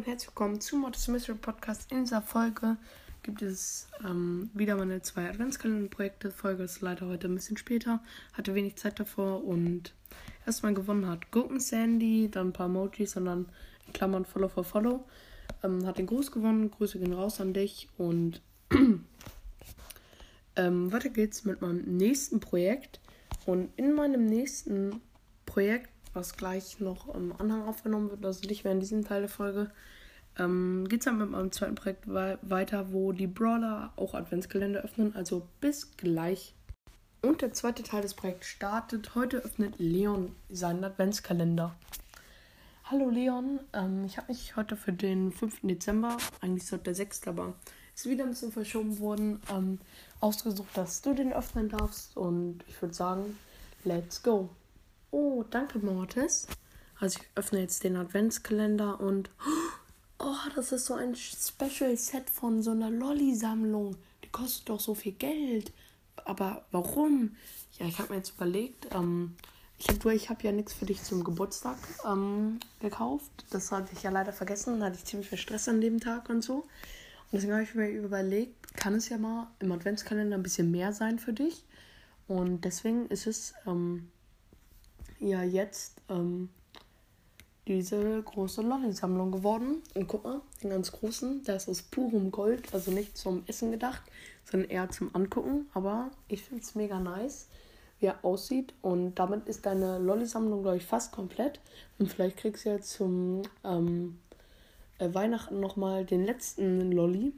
und herzlich willkommen zu Modest Mystery Podcast. In dieser Folge gibt es ähm, wieder meine zwei Adventskalender-Projekte. Folge ist leider heute ein bisschen später, hatte wenig Zeit davor und erstmal gewonnen hat Gurken Sandy, dann ein paar Emojis und dann in Klammern Follow for Follow. Ähm, hat den Gruß gewonnen, Grüße gehen raus an dich und ähm, weiter geht's mit meinem nächsten Projekt. Und in meinem nächsten Projekt was gleich noch im Anhang aufgenommen wird, also nicht mehr in diesem Teil der Folge, ähm, geht es dann mit meinem zweiten Projekt weiter, wo die Brawler auch Adventskalender öffnen. Also bis gleich. Und der zweite Teil des Projekts startet. Heute öffnet Leon seinen Adventskalender. Hallo Leon, ähm, ich habe mich heute für den 5. Dezember, eigentlich heute der 6. aber ist wieder ein bisschen verschoben worden, ähm, ausgesucht, dass du den öffnen darfst. Und ich würde sagen, let's go. Oh, danke, Mortis. Also ich öffne jetzt den Adventskalender und... Oh, das ist so ein Special Set von so einer Lolli-Sammlung. Die kostet doch so viel Geld. Aber warum? Ja, ich habe mir jetzt überlegt, ähm, ich habe hab ja nichts für dich zum Geburtstag ähm, gekauft. Das hatte ich ja leider vergessen. Da hatte ich ziemlich viel Stress an dem Tag und so. Und deswegen habe ich mir überlegt, kann es ja mal im Adventskalender ein bisschen mehr sein für dich. Und deswegen ist es ähm, ja jetzt ähm, diese große Lolli-Sammlung geworden. Und guck mal, den ganz großen, der ist aus purem Gold, also nicht zum Essen gedacht, sondern eher zum Angucken. Aber ich finde es mega nice, wie er aussieht. Und damit ist deine Lolli-Sammlung, glaube ich, fast komplett. Und vielleicht kriegst du ja zum ähm, äh, Weihnachten nochmal den letzten Lolli.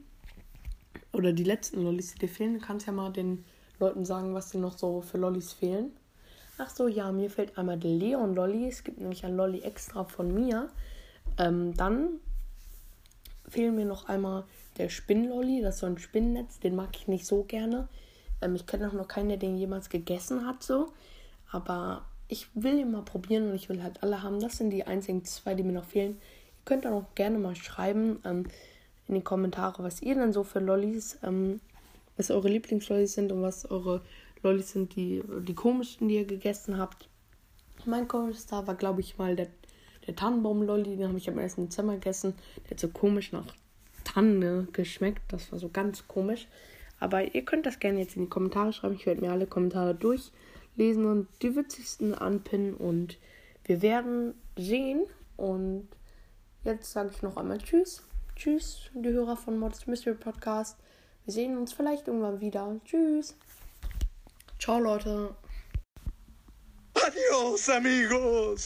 Oder die letzten Lollis, die dir fehlen. Du kannst ja mal den Leuten sagen, was dir noch so für Lollis fehlen. Ach so, ja, mir fällt einmal der Leon Lolly. Es gibt nämlich ein Lolly extra von mir. Ähm, dann fehlen mir noch einmal der Spinnlolly. Das ist so ein Spinnennetz. Den mag ich nicht so gerne. Ähm, ich kenne auch noch keinen, der den jemals gegessen hat, so. Aber ich will ihn mal probieren und ich will halt alle haben. Das sind die einzigen zwei, die mir noch fehlen. Ihr könnt auch gerne mal schreiben ähm, in die Kommentare, was ihr denn so für Lollis, ähm, was eure Lieblingslollis sind und was eure Lollis sind die, die komischsten, die ihr gegessen habt. Mein komischster war, glaube ich, mal der, der Tannenbaum-Lolli. Den habe ich am 1. Dezember gegessen. Der hat so komisch nach Tanne geschmeckt. Das war so ganz komisch. Aber ihr könnt das gerne jetzt in die Kommentare schreiben. Ich werde mir alle Kommentare durchlesen und die witzigsten anpinnen. Und wir werden sehen. Und jetzt sage ich noch einmal Tschüss. Tschüss, die Hörer von Modest Mystery Podcast. Wir sehen uns vielleicht irgendwann wieder. Tschüss. Ciao Leute. Adios amigos.